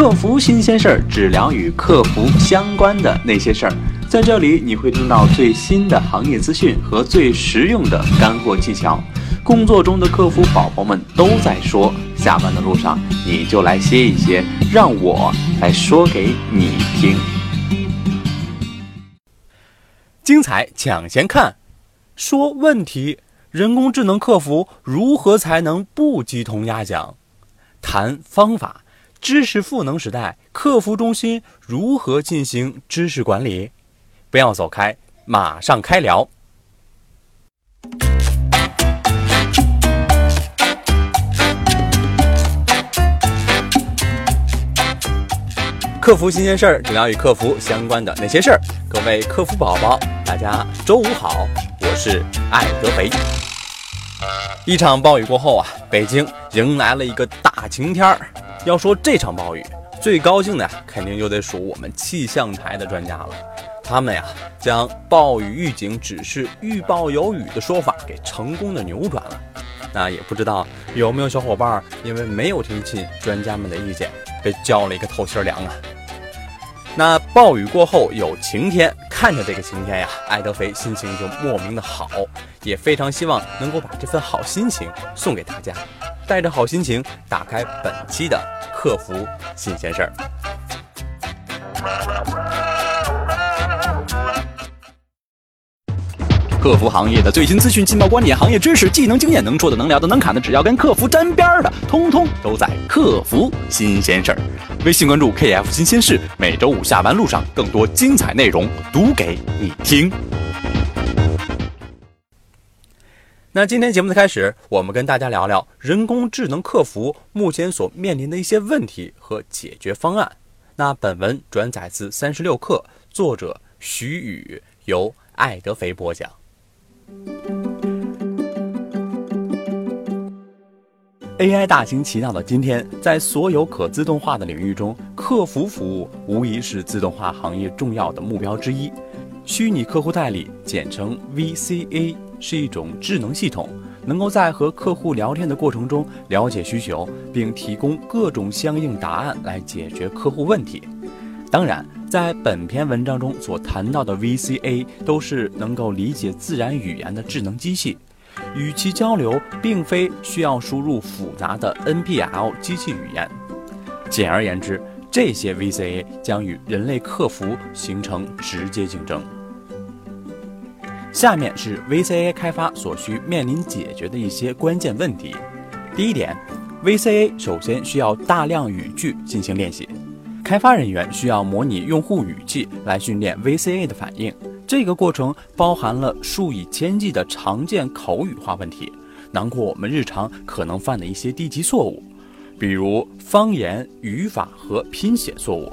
客服新鲜事儿，只聊与客服相关的那些事儿。在这里，你会听到最新的行业资讯和最实用的干货技巧。工作中的客服宝宝们都在说，下班的路上你就来歇一歇，让我来说给你听。精彩抢先看，说问题，人工智能客服如何才能不鸡同鸭讲？谈方法，知识赋能时代，客服中心如何进行知识管理？不要走开，马上开聊。客服新鲜事儿，只聊与客服相关的那些事儿。各位客服宝宝，大家周五好，我是艾德肥。一场暴雨过后啊，北京迎来了一个大晴天儿。要说这场暴雨，最高兴的呀，肯定就得数我们气象台的专家了。他们呀，将暴雨预警只是预报有雨的说法给成功的扭转了。那也不知道有没有小伙伴因为没有听进专家们的意见，被浇了一个透心凉啊。那暴雨过后有晴天，看着这个晴天呀，爱德肥心情就莫名的好，也非常希望能够把这份好心情送给大家，带着好心情打开本期的客服新鲜事儿。客服行业的最新资讯、劲爆观点、行业知识、技能经验，能说的、能聊的、能侃的，只要跟客服沾边的，通通都在客服新鲜事儿。微信关注 KF 新鲜事，每周五下班路上更多精彩内容读给你听。那今天节目的开始，我们跟大家聊聊人工智能客服目前所面临的一些问题和解决方案。那本文转载自三十六课，作者徐宇，由爱德肥播讲。AI 大行其道的今天，在所有可自动化的领域中，客服服务无疑是自动化行业重要的目标之一。虚拟客户代理，简称 VCA，是一种智能系统，能够在和客户聊天的过程中了解需求，并提供各种相应答案来解决客户问题。当然。在本篇文章中所谈到的 VCA 都是能够理解自然语言的智能机器，与其交流并非需要输入复杂的 NPL 机器语言。简而言之，这些 VCA 将与人类客服形成直接竞争。下面是 VCA 开发所需面临解决的一些关键问题。第一点，VCA 首先需要大量语句进行练习。开发人员需要模拟用户语气来训练 VCA 的反应，这个过程包含了数以千计的常见口语化问题，囊括我们日常可能犯的一些低级错误，比如方言、语法和拼写错误。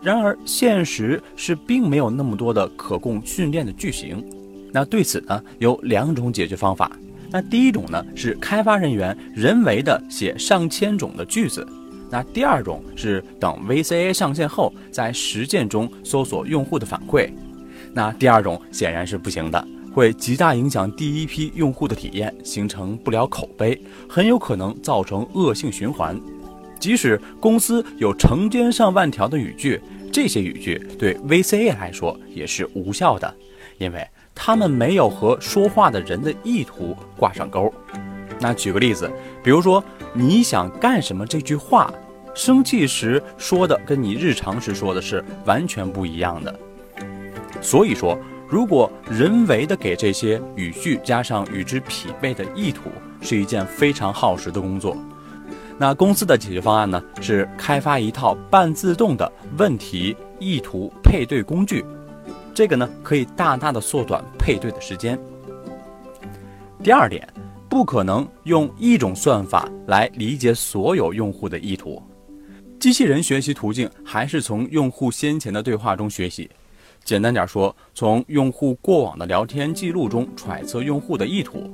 然而，现实是并没有那么多的可供训练的句型。那对此呢，有两种解决方法。那第一种呢，是开发人员人为的写上千种的句子。那第二种是等 VCA 上线后，在实践中搜索用户的反馈。那第二种显然是不行的，会极大影响第一批用户的体验，形成不了口碑，很有可能造成恶性循环。即使公司有成千上万条的语句，这些语句对 VCA 来说也是无效的，因为他们没有和说话的人的意图挂上钩。那举个例子，比如说。你想干什么？这句话，生气时说的跟你日常时说的是完全不一样的。所以说，如果人为的给这些语句加上与之匹配的意图，是一件非常耗时的工作。那公司的解决方案呢？是开发一套半自动的问题意图配对工具。这个呢，可以大大的缩短配对的时间。第二点。不可能用一种算法来理解所有用户的意图。机器人学习途径还是从用户先前的对话中学习。简单点说，从用户过往的聊天记录中揣测用户的意图。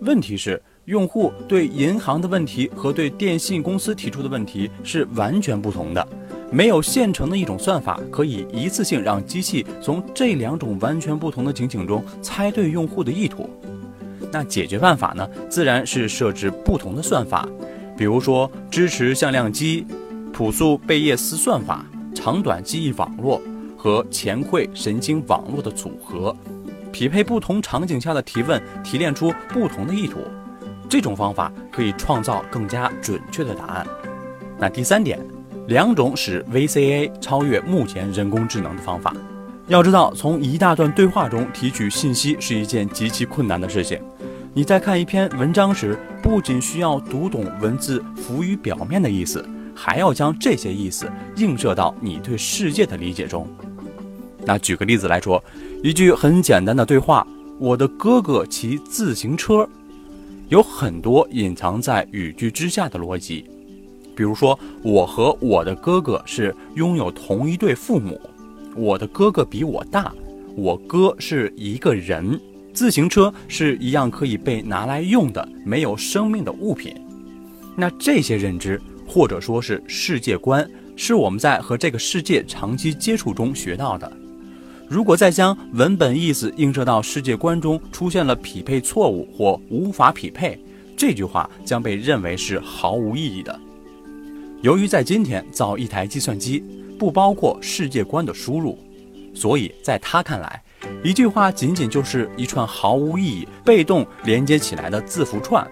问题是，用户对银行的问题和对电信公司提出的问题是完全不同的。没有现成的一种算法可以一次性让机器从这两种完全不同的情景中猜对用户的意图。那解决办法呢？自然是设置不同的算法，比如说支持向量机、朴素贝叶斯算法、长短记忆网络和前馈神经网络的组合，匹配不同场景下的提问，提炼出不同的意图。这种方法可以创造更加准确的答案。那第三点，两种使 VCA 超越目前人工智能的方法。要知道，从一大段对话中提取信息是一件极其困难的事情。你在看一篇文章时，不仅需要读懂文字浮于表面的意思，还要将这些意思映射到你对世界的理解中。那举个例子来说，一句很简单的对话：“我的哥哥骑自行车。”有很多隐藏在语句之下的逻辑，比如说，我和我的哥哥是拥有同一对父母，我的哥哥比我大，我哥是一个人，自行车是一样可以被拿来用的没有生命的物品。那这些认知或者说是世界观，是我们在和这个世界长期接触中学到的。如果再将文本意思映射到世界观中，出现了匹配错误或无法匹配，这句话将被认为是毫无意义的。由于在今天造一台计算机不包括世界观的输入，所以在他看来，一句话仅仅就是一串毫无意义、被动连接起来的字符串。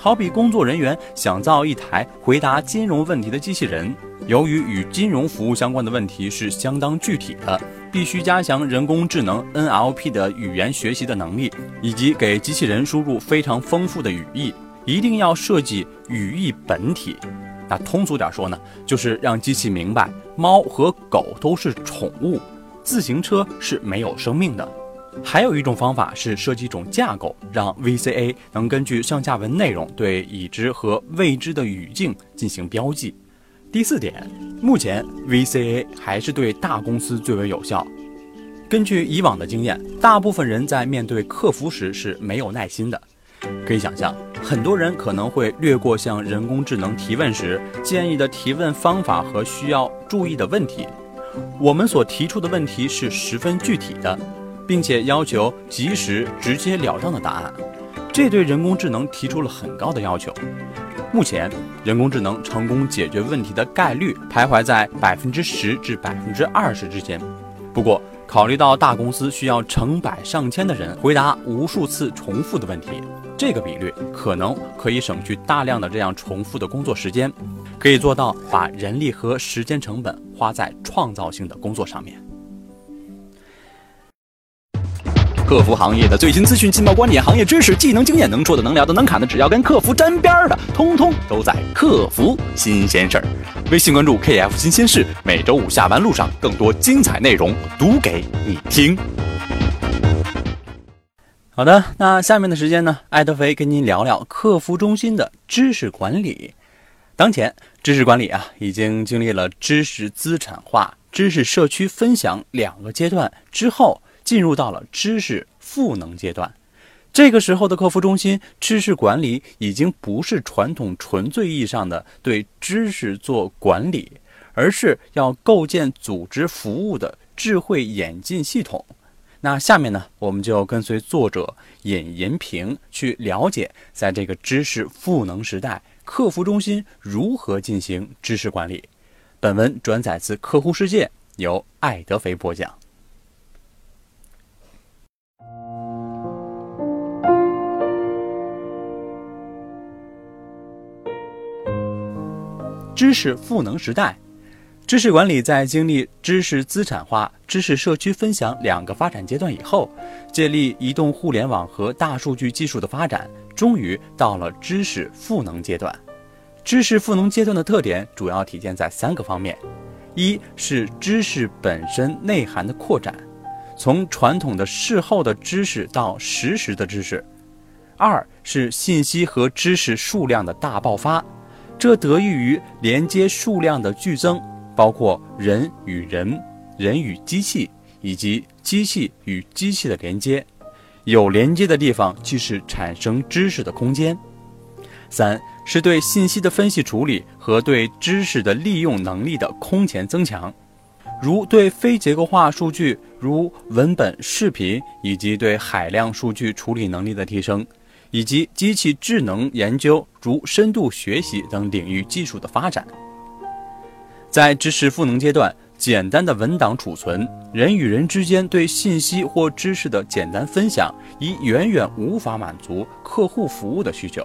好比工作人员想造一台回答金融问题的机器人，由于与金融服务相关的问题是相当具体的。必须加强人工智能 NLP 的语言学习的能力，以及给机器人输入非常丰富的语义。一定要设计语义本体。那通俗点说呢，就是让机器明白猫和狗都是宠物，自行车是没有生命的。还有一种方法是设计一种架构，让 VCA 能根据上下文内容对已知和未知的语境进行标记。第四点，目前 VCA 还是对大公司最为有效。根据以往的经验，大部分人在面对客服时是没有耐心的。可以想象，很多人可能会略过向人工智能提问时建议的提问方法和需要注意的问题。我们所提出的问题是十分具体的，并且要求及时、直截了当的答案，这对人工智能提出了很高的要求。目前，人工智能成功解决问题的概率徘徊在百分之十至百分之二十之间。不过，考虑到大公司需要成百上千的人回答无数次重复的问题，这个比率可能可以省去大量的这样重复的工作时间，可以做到把人力和时间成本花在创造性的工作上面。客服行业的最新资讯、劲爆观点、行业知识、技能经验，能说的、能聊的、能侃的，只要跟客服沾边的，通通都在客服新鲜事儿。微信关注 KF 新鲜事，每周五下班路上，更多精彩内容读给你听。好的，那下面的时间呢，艾德飞跟您聊聊客服中心的知识管理。当前，知识管理啊，已经经历了知识资产化、知识社区分享两个阶段之后。进入到了知识赋能阶段，这个时候的客服中心知识管理已经不是传统纯粹意义上的对知识做管理，而是要构建组织服务的智慧演进系统。那下面呢，我们就跟随作者尹银平去了解，在这个知识赋能时代，客服中心如何进行知识管理。本文转载自客户世界，由艾德飞播讲。知识赋能时代，知识管理在经历知识资产化、知识社区分享两个发展阶段以后，建立移动互联网和大数据技术的发展，终于到了知识赋能阶段。知识赋能阶段的特点主要体现在三个方面：一是知识本身内涵的扩展，从传统的事后的知识到实时的知识；二是信息和知识数量的大爆发。这得益于连接数量的剧增，包括人与人、人与机器以及机器与机器的连接。有连接的地方即是产生知识的空间。三是对信息的分析处理和对知识的利用能力的空前增强，如对非结构化数据，如文本、视频，以及对海量数据处理能力的提升。以及机器智能研究，如深度学习等领域技术的发展。在知识赋能阶段，简单的文档储存，人与人之间对信息或知识的简单分享，已远远无法满足客户服务的需求。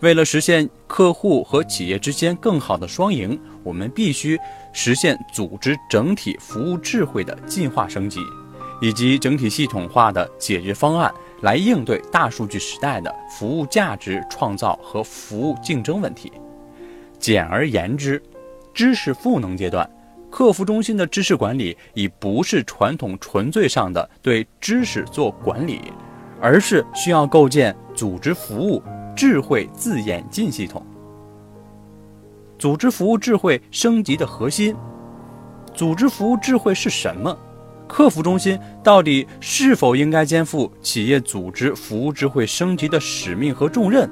为了实现客户和企业之间更好的双赢，我们必须实现组织整体服务智慧的进化升级，以及整体系统化的解决方案，来应对大数据时代的服务价值创造和服务竞争问题。简而言之，知识赋能阶段，客服中心的知识管理已不是传统纯粹上的对知识做管理，而是需要构建组织服务。智慧自演进系统，组织服务智慧升级的核心。组织服务智慧是什么？客服中心到底是否应该肩负企业组织服务智慧升级的使命和重任？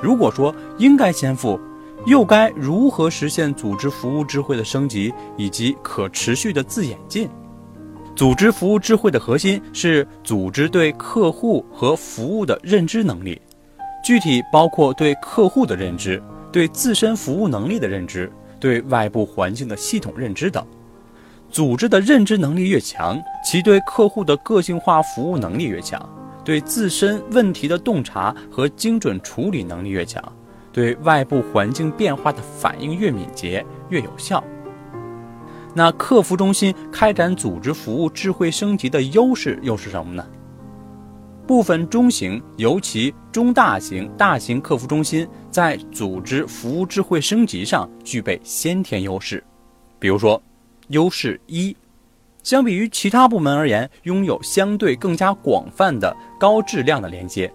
如果说应该肩负，又该如何实现组织服务智慧的升级以及可持续的自演进？组织服务智慧的核心是组织对客户和服务的认知能力。具体包括对客户的认知、对自身服务能力的认知、对外部环境的系统认知等。组织的认知能力越强，其对客户的个性化服务能力越强，对自身问题的洞察和精准处理能力越强，对外部环境变化的反应越敏捷、越有效。那客服中心开展组织服务智慧升级的优势又是什么呢？部分中型，尤其中大型、大型客服中心在组织服务智慧升级上具备先天优势。比如说，优势一，相比于其他部门而言，拥有相对更加广泛的高质量的连接。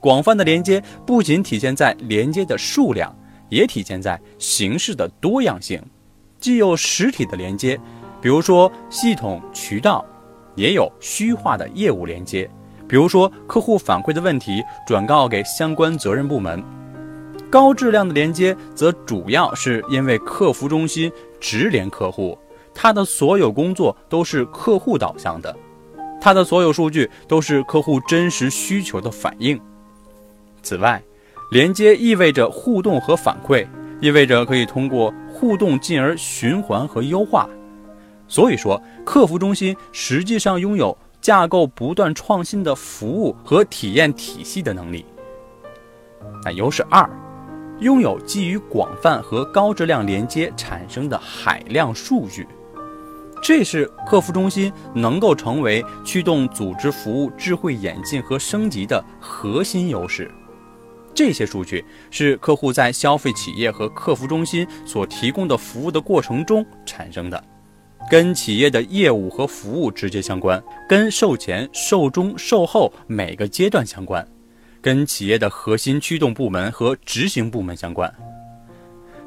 广泛的连接不仅体现在连接的数量，也体现在形式的多样性。既有实体的连接，比如说系统渠道，也有虚化的业务连接。比如说，客户反馈的问题转告给相关责任部门，高质量的连接则主要是因为客服中心直连客户，他的所有工作都是客户导向的，他的所有数据都是客户真实需求的反应。此外，连接意味着互动和反馈，意味着可以通过互动进而循环和优化。所以说，客服中心实际上拥有。架构不断创新的服务和体验体系的能力。那优势二，拥有基于广泛和高质量连接产生的海量数据，这是客服中心能够成为驱动组织服务智慧演进和升级的核心优势。这些数据是客户在消费企业和客服中心所提供的服务的过程中产生的。跟企业的业务和服务直接相关，跟售前、售中、售后每个阶段相关，跟企业的核心驱动部门和执行部门相关。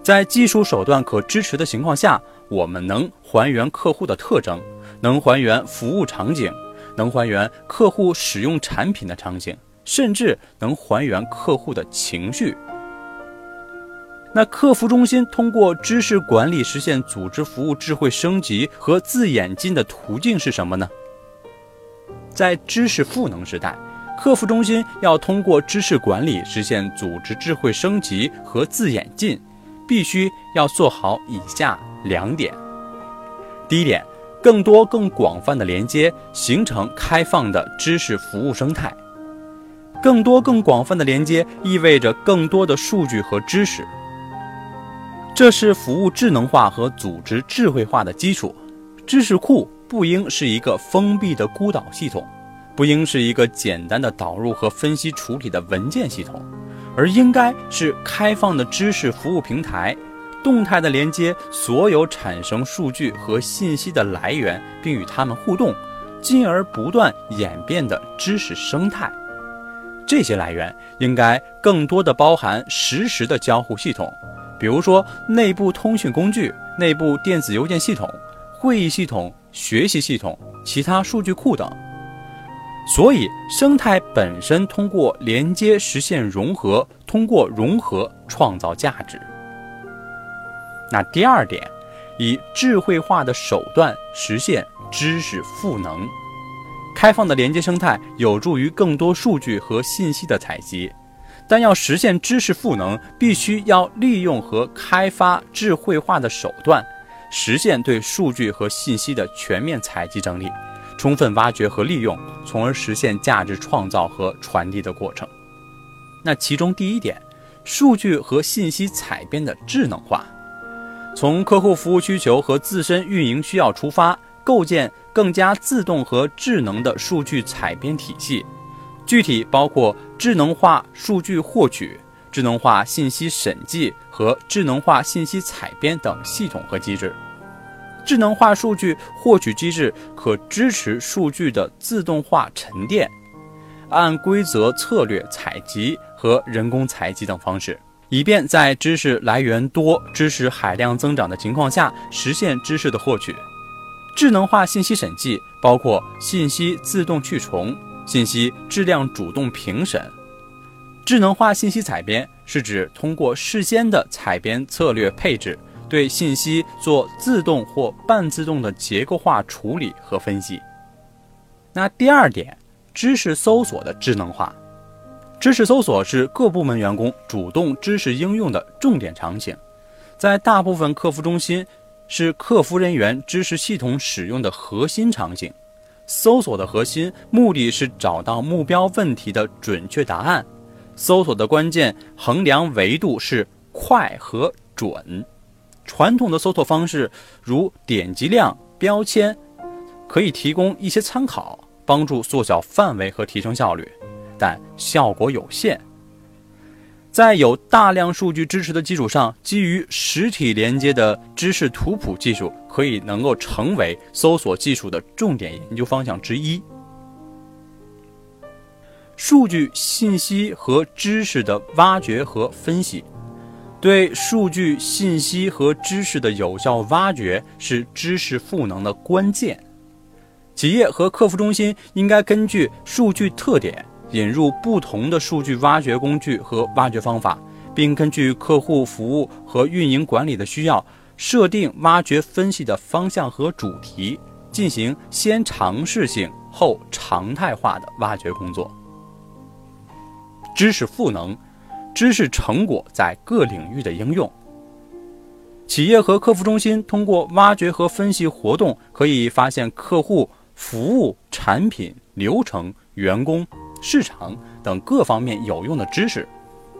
在技术手段可支持的情况下，我们能还原客户的特征，能还原服务场景，能还原客户使用产品的场景，甚至能还原客户的情绪。那客服中心通过知识管理实现组织服务智慧升级和自演进的途径是什么呢？在知识赋能时代，客服中心要通过知识管理实现组织智慧升级和自演进，必须要做好以下两点：第一点，更多更广泛的连接，形成开放的知识服务生态。更多更广泛的连接意味着更多的数据和知识。这是服务智能化和组织智慧化的基础。知识库不应是一个封闭的孤岛系统，不应是一个简单的导入和分析处理的文件系统，而应该是开放的知识服务平台，动态的连接所有产生数据和信息的来源，并与它们互动，进而不断演变的知识生态。这些来源应该更多的包含实时的交互系统。比如说，内部通讯工具、内部电子邮件系统、会议系统、学习系统、其他数据库等。所以，生态本身通过连接实现融合，通过融合创造价值。那第二点，以智慧化的手段实现知识赋能。开放的连接生态有助于更多数据和信息的采集。但要实现知识赋能，必须要利用和开发智慧化的手段，实现对数据和信息的全面采集整理，充分挖掘和利用，从而实现价值创造和传递的过程。那其中第一点，数据和信息采编的智能化，从客户服务需求和自身运营需要出发，构建更加自动和智能的数据采编体系。具体包括智能化数据获取、智能化信息审计和智能化信息采编等系统和机制。智能化数据获取机制可支持数据的自动化沉淀，按规则策略采集和人工采集等方式，以便在知识来源多、知识海量增长的情况下实现知识的获取。智能化信息审计包括信息自动去重。信息质量主动评审，智能化信息采编是指通过事先的采编策略配置，对信息做自动或半自动的结构化处理和分析。那第二点，知识搜索的智能化，知识搜索是各部门员工主动知识应用的重点场景，在大部分客服中心是客服人员知识系统使用的核心场景。搜索的核心目的是找到目标问题的准确答案，搜索的关键衡量维度是快和准。传统的搜索方式如点击量、标签，可以提供一些参考，帮助缩小范围和提升效率，但效果有限。在有大量数据支持的基础上，基于实体连接的知识图谱技术可以能够成为搜索技术的重点研究方向之一。数据信息和知识的挖掘和分析，对数据信息和知识的有效挖掘是知识赋能的关键。企业和客服中心应该根据数据特点。引入不同的数据挖掘工具和挖掘方法，并根据客户服务和运营管理的需要，设定挖掘分析的方向和主题，进行先尝试性后常态化的挖掘工作。知识赋能，知识成果在各领域的应用。企业和客服中心通过挖掘和分析活动，可以发现客户服务、产品、流程、员工。市场等各方面有用的知识，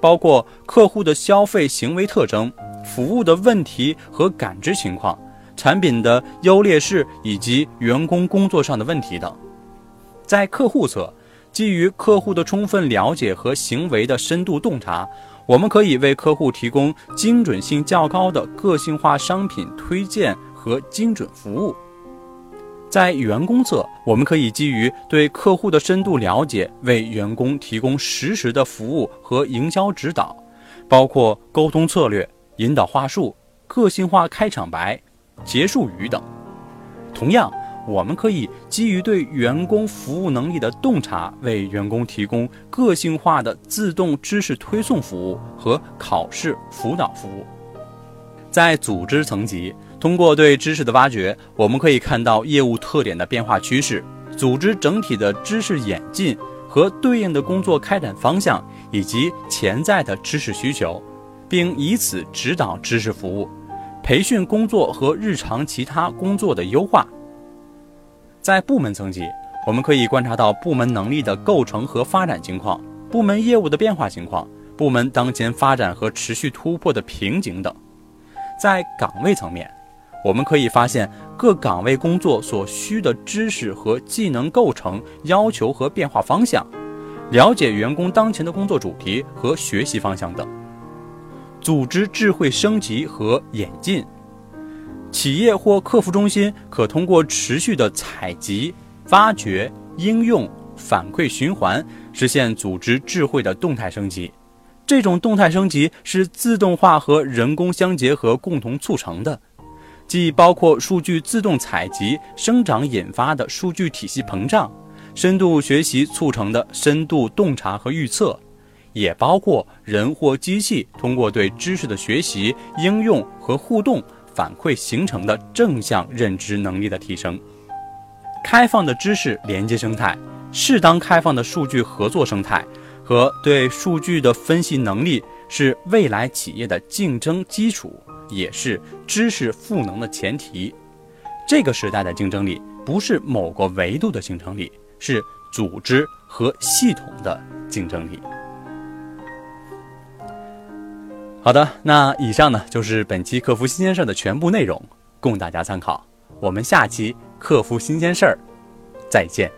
包括客户的消费行为特征、服务的问题和感知情况、产品的优劣势以及员工工作上的问题等。在客户侧，基于客户的充分了解和行为的深度洞察，我们可以为客户提供精准性较高的个性化商品推荐和精准服务。在员工侧，我们可以基于对客户的深度了解，为员工提供实时的服务和营销指导，包括沟通策略、引导话术、个性化开场白、结束语等。同样，我们可以基于对员工服务能力的洞察，为员工提供个性化的自动知识推送服务和考试辅导服务。在组织层级。通过对知识的挖掘，我们可以看到业务特点的变化趋势、组织整体的知识演进和对应的工作开展方向，以及潜在的知识需求，并以此指导知识服务、培训工作和日常其他工作的优化。在部门层级，我们可以观察到部门能力的构成和发展情况、部门业务的变化情况、部门当前发展和持续突破的瓶颈等。在岗位层面，我们可以发现各岗位工作所需的知识和技能构成要求和变化方向，了解员工当前的工作主题和学习方向等。组织智慧升级和演进，企业或客服中心可通过持续的采集、挖掘、应用、反馈循环，实现组织智慧的动态升级。这种动态升级是自动化和人工相结合共同促成的。既包括数据自动采集生长引发的数据体系膨胀，深度学习促成的深度洞察和预测，也包括人或机器通过对知识的学习、应用和互动反馈形成的正向认知能力的提升。开放的知识连接生态、适当开放的数据合作生态和对数据的分析能力是未来企业的竞争基础，也是知识赋能的前提。这个时代的竞争力不是某个维度的竞争力，是组织和系统的竞争力。好的，那以上呢就是本期客服新鲜事儿的全部内容，供大家参考。我们下期客服新鲜事儿再见。